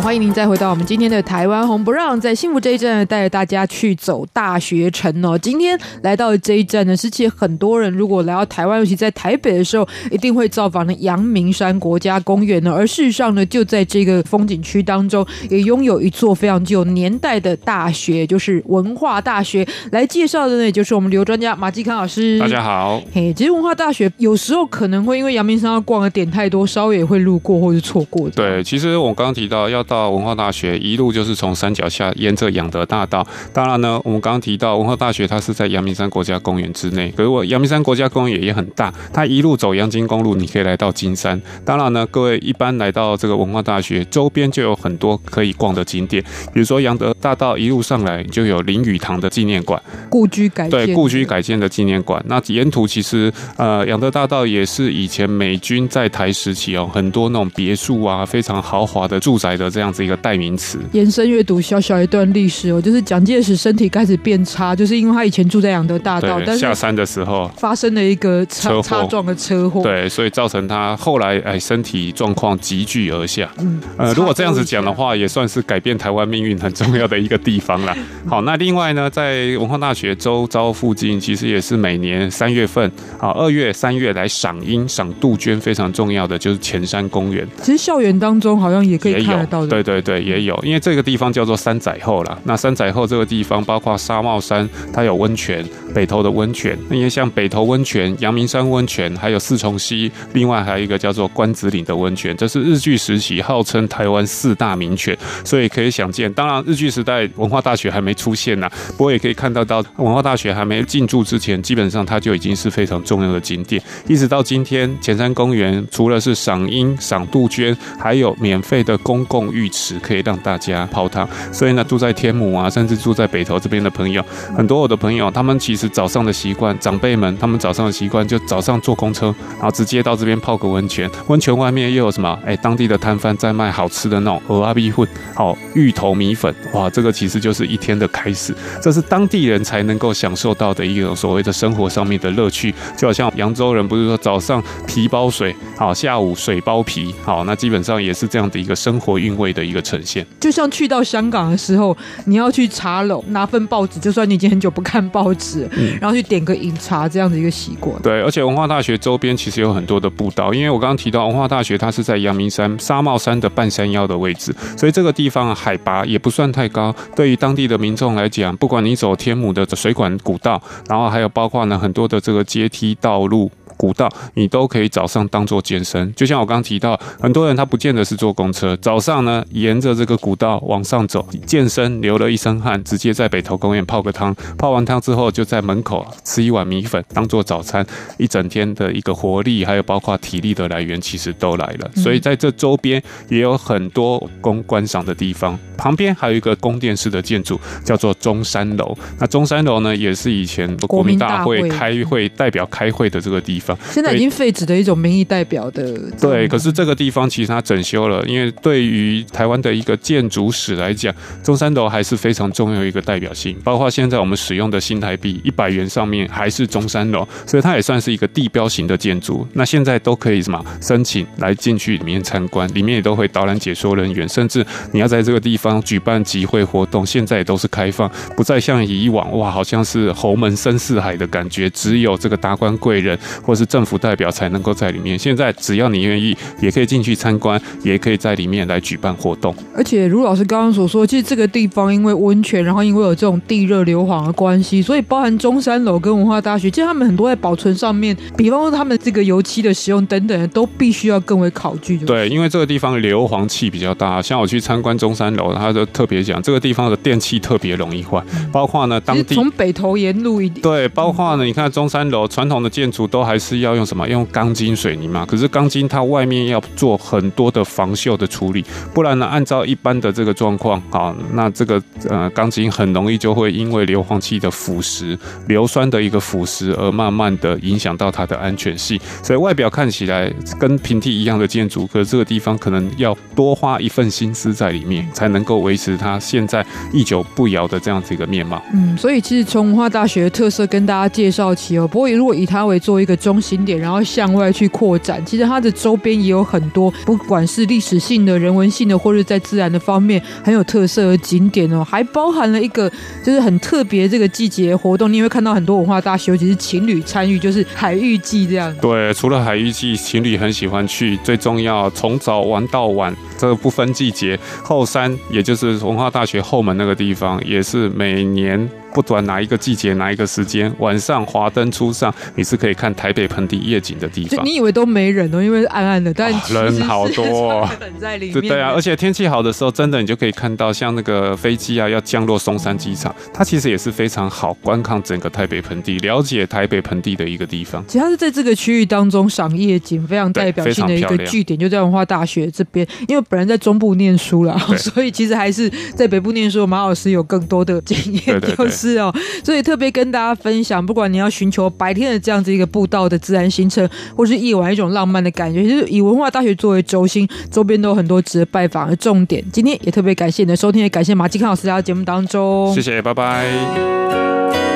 [SPEAKER 7] 好，
[SPEAKER 2] 欢迎您再回到我们今天的台湾红不让，在幸福这一站带着大家去走大学城哦。今天来到的这一站呢，是其实很多人如果来到台湾，尤其在台北的时候，一定会造访的阳明山国家公园呢。而事实上呢，就在这个风景区当中，也拥有一座非常具有年代的大学，就是文化大学。来介绍的呢，也就是我们旅游专家马继康老师。
[SPEAKER 5] 大家好。
[SPEAKER 2] 嘿，其实文化大学有时候可能会因为阳明山要逛的点太多，稍微也会路过或是错过。
[SPEAKER 5] 对，其实我刚刚提到要到到文化大学，一路就是从山脚下沿着仰德大道。当然呢，我们刚刚提到文化大学，它是在阳明山国家公园之内。可是我阳明山国家公园也很大，它一路走阳金公路，你可以来到金山。当然呢，各位一般来到这个文化大学周边就有很多可以逛的景点，比如说阳德大道一路上来就有林语堂的纪念馆，
[SPEAKER 2] 故居改建
[SPEAKER 5] 对故居改建的纪念馆。那沿途其实呃阳德大道也是以前美军在台时期哦，很多那种别墅啊，非常豪华的住宅的这样子一个代名词。
[SPEAKER 2] 延伸阅读小小一段历史哦，就是蒋介石身体开始变差，就是因为他以前住在阳德大道，但是
[SPEAKER 5] 下山的时候
[SPEAKER 2] 发生了一个车擦撞的车祸，
[SPEAKER 5] 对，所以造成他后来哎身体状况急剧而下。嗯，呃，如果这样子讲的话，也算是改变台湾命运很重要的一个地方啦。好，那另外呢，在文化大学周遭附近，其实也是每年三月份啊，二月、三月来赏樱、赏杜鹃非常重要的就是前山公园。
[SPEAKER 2] 其实校园当中好像也可以看得到的，
[SPEAKER 5] 对对对，也有，因为这个地方叫做三载后啦。那三载后这个地方包括沙帽山，它有温泉，北投的温泉。那因为像北投温泉、阳明山温泉，还有四重溪，另外还有一个叫做关子岭的温泉，这是日据时期号称台湾四大名泉。所以可以想见，当然日据时代文化大学还没出现呐，不过也可以看得到，文化大学还没进驻之前，基本上它就已经是非常重要的景点。一直到今天，前山公园除了是赏樱、赏杜鹃，还有免费的公共浴池可以让大家泡汤。所以呢，住在天母啊，甚至住在北投这边的朋友，很多我的朋友，他们其实早上的习惯，长辈们他们早上的习惯就早上坐公车，然后直接到这边泡个温泉。温泉外面又有什么？哎，当地的摊贩在卖好吃的那种鹅阿米粉，好芋头米粉，哇，这个其实就是一天的开始。这是当地人才能够享受到的一种所谓的生活上面的乐趣。就好像扬州人不是说早上皮包水，好，下午水包皮，好，那基本上也是这样的一个生活韵味的一个呈现。
[SPEAKER 2] 就像去到香港的时候，你要去茶楼拿份报纸，就算你已经很久不看报纸，嗯，然后去点个饮茶这样的一个习惯。
[SPEAKER 5] 对，而且文化大学周边其实有很多的步道，因为我刚刚提到文化大学它是在阳明山纱帽山的半山腰的位置，所以这个地方海拔也不算太高。对于当地的民众来讲，不管你走天母的水管古道，然后还有包括呢很多的这个阶梯道路。古道，你都可以早上当做健身。就像我刚刚提到，很多人他不见得是坐公车，早上呢沿着这个古道往上走，健身流了一身汗，直接在北投公园泡个汤，泡完汤之后就在门口吃一碗米粉当做早餐，一整天的一个活力，还有包括体力的来源，其实都来了。所以在这周边也有很多供观赏的地方，旁边还有一个宫殿式的建筑，叫做中山楼。那中山楼呢，也是以前国民大会开会代表开会的这个地方。
[SPEAKER 2] 现在已经废止的一种民意代表的
[SPEAKER 5] 对，可是这个地方其实它整修了，因为对于台湾的一个建筑史来讲，中山楼还是非常重要一个代表性。包括现在我们使用的新台币一百元上面还是中山楼，所以它也算是一个地标型的建筑。那现在都可以什么申请来进去里面参观，里面也都会导览解说人员，甚至你要在这个地方举办集会活动，现在也都是开放，不再像以往哇，好像是侯门深似海的感觉，只有这个达官贵人或是政府代表才能够在里面。现在只要你愿意，也可以进去参观，也可以在里面来举办活动。
[SPEAKER 2] 而且，卢老师刚刚所说，其实这个地方因为温泉，然后因为有这种地热硫磺的关系，所以包含中山楼跟文化大学，其实他们很多在保存上面，比方说他们这个油漆的使用等等，都必须要更为考据。
[SPEAKER 5] 对，因为这个地方硫磺气比较大，像我去参观中山楼，他就特别讲这个地方的电器特别容易坏，包括呢当地
[SPEAKER 2] 从北投沿路一点，
[SPEAKER 5] 对，包括呢你看中山楼传统的建筑都还是要用什么？用钢筋水泥嘛，可是钢筋它外面要做很多的防锈的处理，不然呢，按照一般的这个状况，啊，那这个呃钢筋很容易就会因为硫磺气的腐蚀、硫酸的一个腐蚀而慢慢的影响到它的安全性。所以外表看起来跟平地一样的建筑，可是这个地方可能要多花一份心思在里面，才能够维持它现在一久不摇的这样子一个面貌。
[SPEAKER 2] 嗯，所以其实从文化大学的特色跟大家介绍起哦，不过如果以它为做一个中心点，然后向外去扩展，其实它的周边也有很多，不管是历史性的、人文性的，或者在自然的方面很有特色的景点哦，还包含了一个就是很特别这个季节活动，你会看到很多文化大学，尤其是情侣参与，就是海芋季这样。
[SPEAKER 5] 对，除了海芋季，情侣很喜欢去，最重要从早玩到晚，这个不分季节。后山，也就是文化大学后门那个地方，也是每年。不管哪一个季节、哪一个时间，晚上华灯初上，你是可以看台北盆地夜景的地方。
[SPEAKER 2] 你以为都没人哦，因为暗暗的，但
[SPEAKER 5] 人好多，
[SPEAKER 2] 在里面。
[SPEAKER 5] 对啊，而且天气好的时候，真的你就可以看到，像那个飞机啊要降落松山机场，它其实也是非常好观看整个台北盆地、了解台北盆地的一个地方。
[SPEAKER 2] 其实它是在这个区域当中赏夜景非常代表性的一个据点，就在文化大学这边。因为本人在中部念书了，所以其实还是在北部念书。马老师有更多的经验，就是哦。所以特别跟大家分享，不管你要寻求白天的这样子一个步道的自然行程，或是夜晚一种浪漫的感觉，就是以文化大学作为轴心，周边都有很多值得拜访的重点。今天也特别感谢你的收听，也感谢马季康老师来到节目当中。
[SPEAKER 5] 谢谢，拜拜。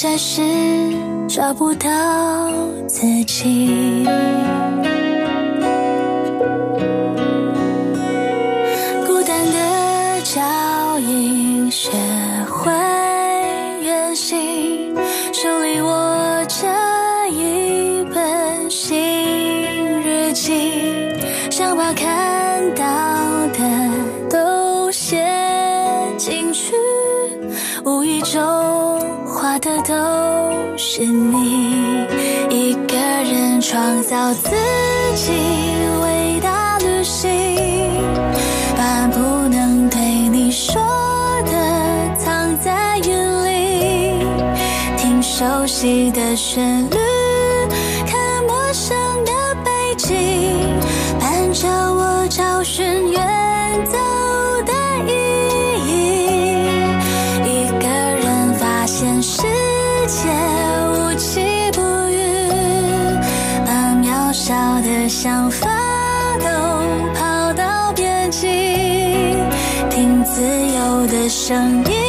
[SPEAKER 7] 暂时找不到自己。熟悉的旋律，看陌
[SPEAKER 8] 生的背景，伴着我找寻远走的意义。一个人发现世界无奇不遇，把渺小的想法都抛到边际，听自由的声音。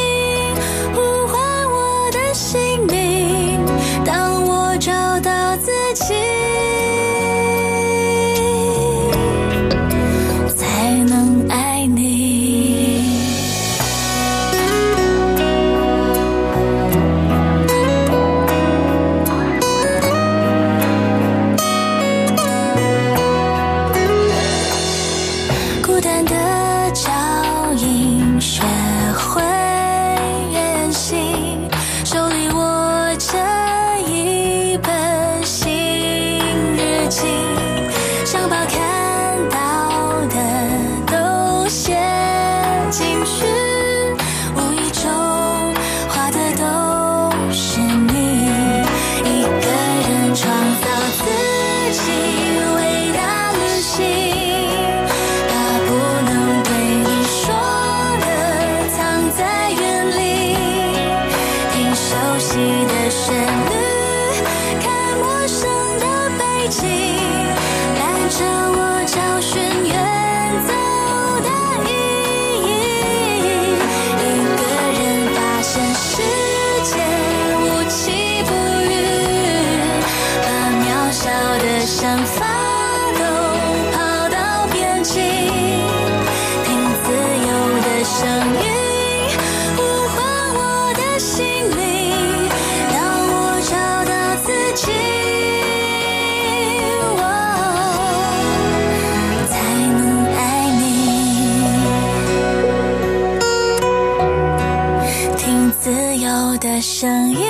[SPEAKER 8] 的想法都跑到边境，听自由的声音，
[SPEAKER 9] 呼唤我的心灵，让我找到自己。哦，才能爱你。听自由的声
[SPEAKER 2] 音。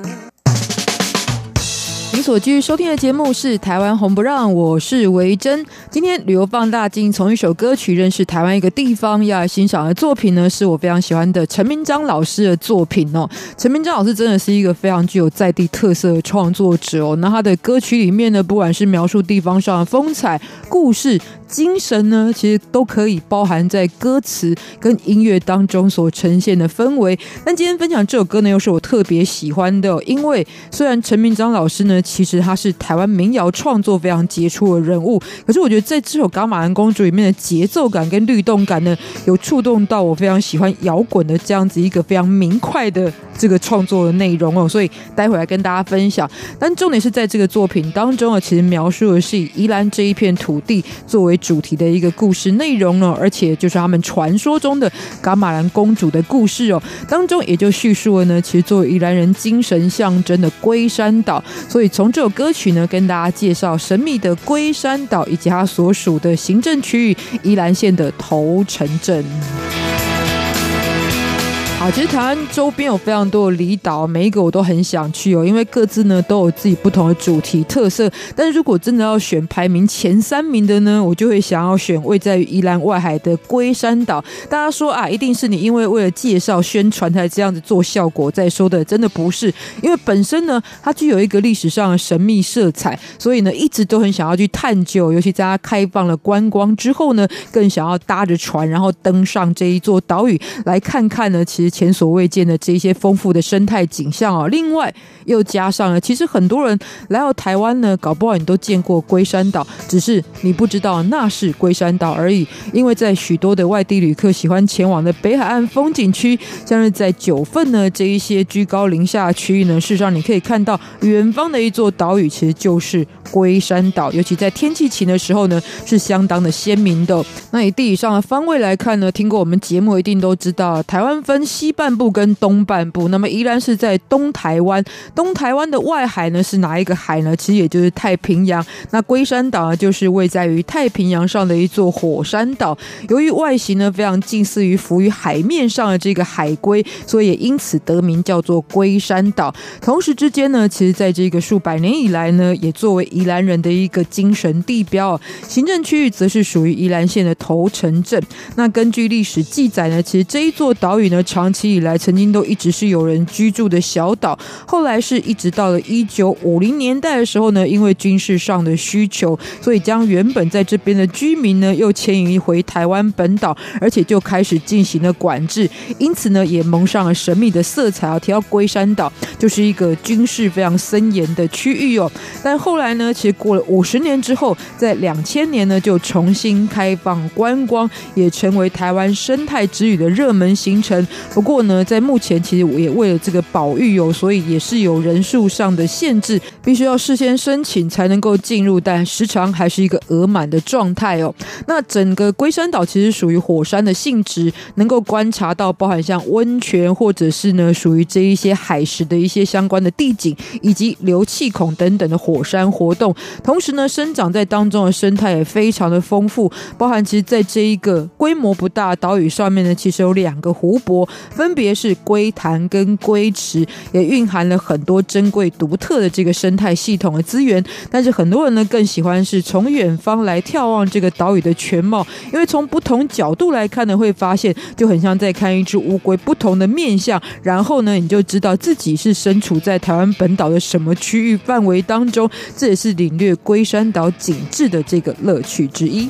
[SPEAKER 2] 所继续收听的节目是《台湾红不让》，我是维珍。今天旅游放大镜从一首歌曲认识台湾一个地方，要来欣赏的作品呢，是我非常喜欢的陈明章老师的作品哦。陈明章老师真的是一个非常具有在地特色的创作者哦。那他的歌曲里面呢，不管是描述地方上的风采、故事。精神呢，其实都可以包含在歌词跟音乐当中所呈现的氛围。但今天分享这首歌呢，又是我特别喜欢的，因为虽然陈明章老师呢，其实他是台湾民谣创作非常杰出的人物，可是我觉得在这首《伽马兰公主》里面的节奏感跟律动感呢，有触动到我非常喜欢摇滚的这样子一个非常明快的这个创作的内容哦。所以待会来跟大家分享。但重点是在这个作品当中啊，其实描述的是以宜兰这一片土地作为主题的一个故事内容呢，而且就是他们传说中的伽马兰公主的故事哦，当中也就叙述了呢，其实作为宜兰人精神象征的龟山岛，所以从这首歌曲呢，跟大家介绍神秘的龟山岛以及它所属的行政区域宜兰县的头城镇。好，其实台湾周边有非常多的离岛，每一个我都很想去哦，因为各自呢都有自己不同的主题特色。但是如果真的要选排名前三名的呢，我就会想要选位在于宜兰外海的龟山岛。大家说啊，一定是你因为为了介绍宣传才这样子做效果再说的，真的不是，因为本身呢它具有一个历史上的神秘色彩，所以呢一直都很想要去探究，尤其在它开放了观光之后呢，更想要搭着船然后登上这一座岛屿来看看呢，其实。前所未见的这些丰富的生态景象啊！另外又加上了，其实很多人来到台湾呢，搞不好你都见过龟山岛，只是你不知道那是龟山岛而已。因为在许多的外地旅客喜欢前往的北海岸风景区，像是在九份呢这一些居高临下区域呢，事实上你可以看到远方的一座岛屿，其实就是龟山岛。尤其在天气晴的时候呢，是相当的鲜明的。那以地理上的方位来看呢，听过我们节目一定都知道，台湾分西西半部跟东半部，那么宜兰是在东台湾，东台湾的外海呢是哪一个海呢？其实也就是太平洋。那龟山岛呢，就是位在于太平洋上的一座火山岛。由于外形呢非常近似于浮于海面上的这个海龟，所以也因此得名叫做龟山岛。同时之间呢，其实在这个数百年以来呢，也作为宜兰人的一个精神地标。行政区域则是属于宜兰县的头城镇。那根据历史记载呢，其实这一座岛屿呢长，长期以来曾经都一直是有人居住的小岛，后来是一直到了一九五零年代的时候呢，因为军事上的需求，所以将原本在这边的居民呢又迁移回台湾本岛，而且就开始进行了管制，因此呢也蒙上了神秘的色彩啊。提到龟山岛，就是一个军事非常森严的区域哦。但后来呢，其实过了五十年之后，在两千年呢就重新开放观光，也成为台湾生态之旅的热门行程。不过呢，在目前其实我也为了这个保育哦，所以也是有人数上的限制，必须要事先申请才能够进入，但时常还是一个额满的状态哦。那整个龟山岛其实属于火山的性质，能够观察到包含像温泉或者是呢属于这一些海蚀的一些相关的地景，以及流气孔等等的火山活动。同时呢，生长在当中的生态也非常的丰富，包含其实在这一个规模不大岛屿上面呢，其实有两个湖泊，分别是。龟潭跟龟池也蕴含了很多珍贵独特的这个生态系统的资源，但是很多人呢更喜欢是从远方来眺望这个岛屿的全貌，因为从不同角度来看呢，会发现就很像在看一只乌龟不同的面相，然后呢你就知道自己是身处在台湾本岛的什么区域范围当中，这也是领略龟山岛景致的这个乐趣之一。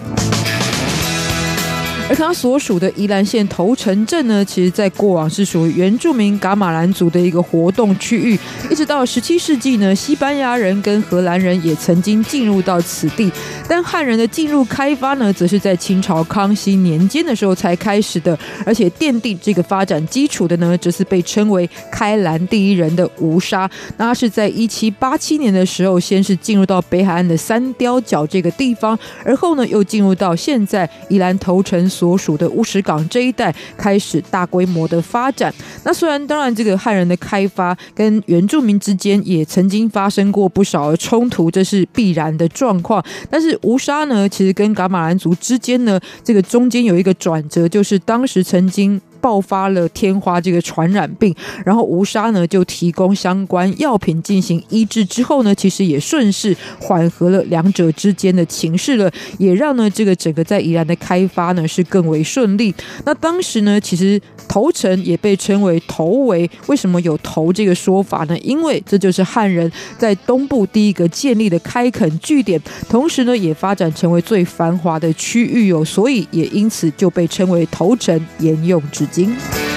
[SPEAKER 2] 而它所属的宜兰县头城镇呢，其实在过往是属于原住民噶玛兰族的一个活动区域，一直到十七世纪呢，西班牙人跟荷兰人也曾经进入到此地，但汉人的进入开发呢，则是在清朝康熙年间的时候才开始的，而且奠定这个发展基础的呢，则是被称为开兰第一人的吴沙，那他是在一七八七年的时候，先是进入到北海岸的三貂角这个地方，而后呢，又进入到现在宜兰头城。所属的乌石港这一带开始大规模的发展。那虽然当然这个汉人的开发跟原住民之间也曾经发生过不少的冲突，这是必然的状况。但是乌沙呢，其实跟噶玛兰族之间呢，这个中间有一个转折，就是当时曾经。爆发了天花这个传染病，然后吴沙呢就提供相关药品进行医治之后呢，其实也顺势缓和了两者之间的情势了，也让呢这个整个在宜兰的开发呢是更为顺利。那当时呢，其实头城也被称为头围，为什么有头这个说法呢？因为这就是汉人在东部第一个建立的开垦据点，同时呢也发展成为最繁华的区域哦，所以也因此就被称为头城，沿用至经。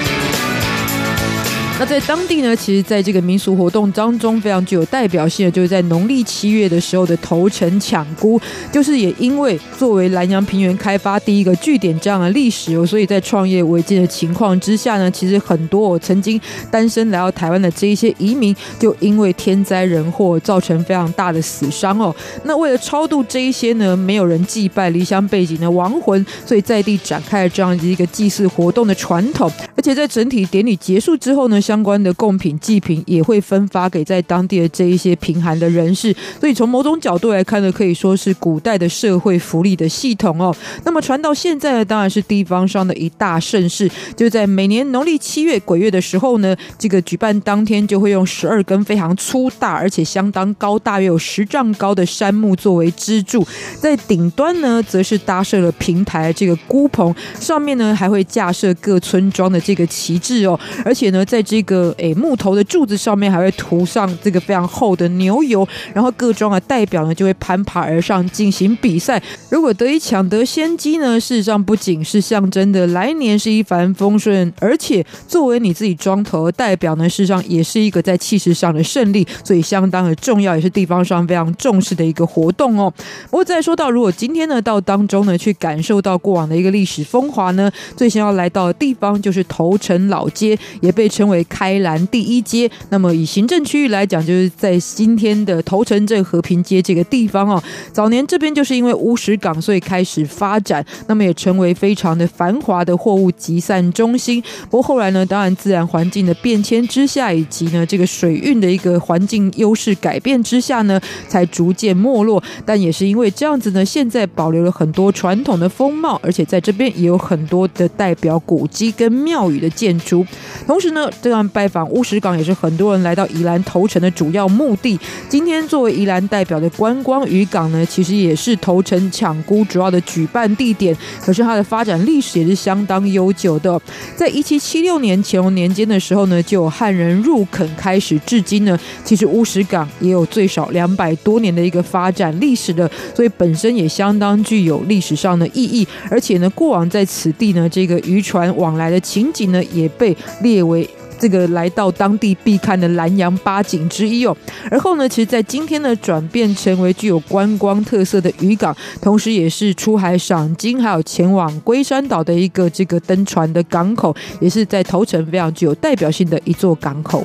[SPEAKER 2] 那在当地呢，其实在这个民俗活动当中非常具有代表性的，就是在农历七月的时候的头城抢孤，就是也因为作为兰阳平原开发第一个据点这样的历史哦，所以在创业维艰的情况之下呢，其实很多我曾经单身来到台湾的这一些移民，就因为天灾人祸造成非常大的死伤哦。那为了超度这一些呢，没有人祭拜离乡背景的亡魂，所以在地展开了这样的一个祭祀活动的传统，而且在整体典礼结束之后呢。相关的贡品祭品也会分发给在当地的这一些贫寒的人士。所以从某种角度来看呢，可以说是古代的社会福利的系统哦。那么传到现在呢，当然是地方上的一大盛事，就在每年农历七月鬼月的时候呢，这个举办当天就会用十二根非常粗大而且相当高，大约有十丈高的杉木作为支柱，在顶端呢，则是搭设了平台这个孤棚，上面呢还会架设各村庄的这个旗帜哦，而且呢，在这这个诶木头的柱子上面还会涂上这个非常厚的牛油，然后各庄的代表呢就会攀爬而上进行比赛，如果得以抢得先机呢，事实上不仅是象征的来年是一帆风顺，而且作为你自己庄头的代表呢，事实上也是一个在气势上的胜利，所以相当的重要，也是地方上非常重视的一个活动哦。不过再说到，如果今天呢到当中呢去感受到过往的一个历史风华呢，最先要来到的地方就是头城老街，也被称为开兰第一街。那么以行政区域来讲，就是在今天的头城镇和平街这个地方哦。早年这边就是因为乌石港，所以开始发展，那么也成为非常的繁华的货物集散中心。不过后来呢，当然自然环境的变迁之下，以及呢这个水运的一个环境优势改变之下呢，才逐渐没落。但也是因为这样子呢，现在保留了很多传统的风貌，而且在这边也有很多的代表古迹跟庙宇的建筑。同时呢，这个拜访乌石港也是很多人来到宜兰投城的主要目的。今天作为宜兰代表的观光渔港呢，其实也是投城抢孤主要的举办地点。可是它的发展历史也是相当悠久的。在一七七六年乾隆年间的时候呢，就有汉人入垦开始，至今呢，其实乌石港也有最少两百多年的一个发展历史的，所以本身也相当具有历史上的意义。而且呢，过往在此地呢，这个渔船往来的情景呢，也被列为。这个来到当地必看的南洋八景之一哦，而后呢，其实，在今天呢，转变成为具有观光特色的渔港，同时也是出海赏金，还有前往龟山岛的一个这个登船的港口，也是在头城非常具有代表性的一座港口。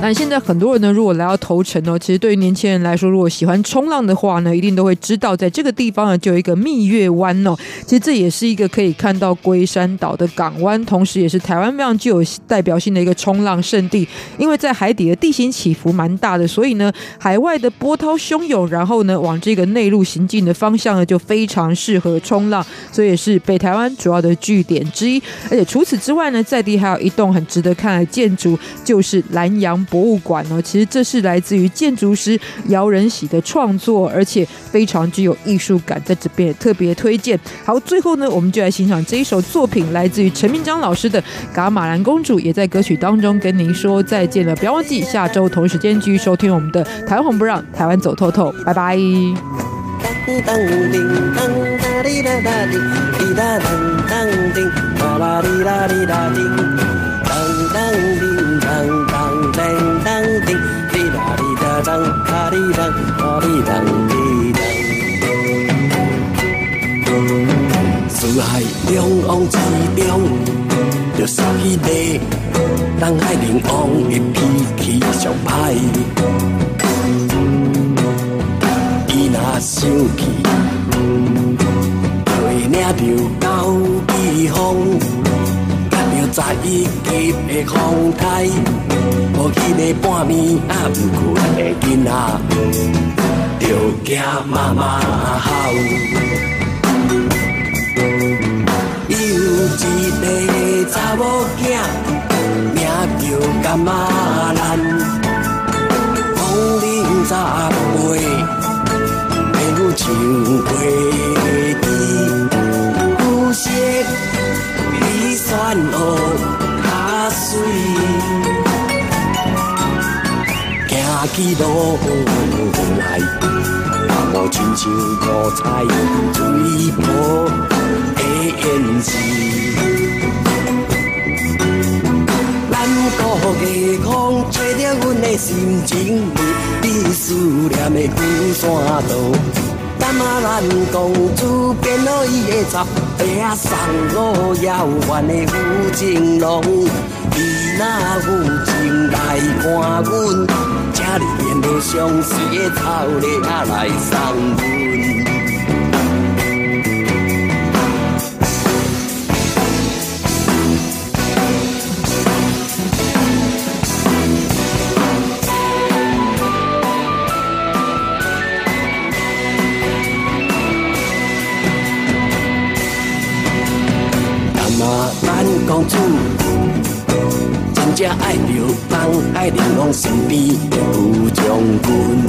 [SPEAKER 2] 那现在很多人呢，如果来到头城哦，其实对于年轻人来说，如果喜欢冲浪的话呢，一定都会知道，在这个地方呢，就有一个蜜月湾哦。其实这也是一个可以看到龟山岛的港湾，同时也是台湾非常具有代表性的一个冲浪圣地。因为在海底的地形起伏蛮大的，所以呢，海外的波涛汹涌，然后呢，往这个内陆行进的方向呢，就非常适合冲浪，所以也是北台湾主要的据点之一。而且除此之外呢，在地还有一栋很值得看的建筑，就是南洋博物馆呢，其实这是来自于建筑师姚仁喜的创作，而且非常具有艺术感，在这边也特别推荐。好，最后呢，我们就来欣赏这一首作品，来自于陈明章老师的《噶玛兰公主》，也在歌曲当中跟您说再见了。不要忘记下周同一时间继续收听我们的《台湾红不让》，台湾走透透，拜拜。
[SPEAKER 10] 人卡里人卡里人里当，四海两岸之中，就三起地，人海两岸的脾气上歹。伊若生气，会领着高气风。十一级的风台，无去个半暝啊，毋困的囡仔，着惊妈妈吼。有一个查某囝，名叫噶玛兰，芳龄十岁，美像花酸蚵较水，行起路来，我亲像五彩水波的胭脂。南国的风吹着阮的心情，你思念的龟山岛。噶玛兰公主变做伊的查，爬上路遥远的富情路，伊若有情来看阮，请你沿路相随的草地啊来送阮。着人，爱玲珑身边的吴将军。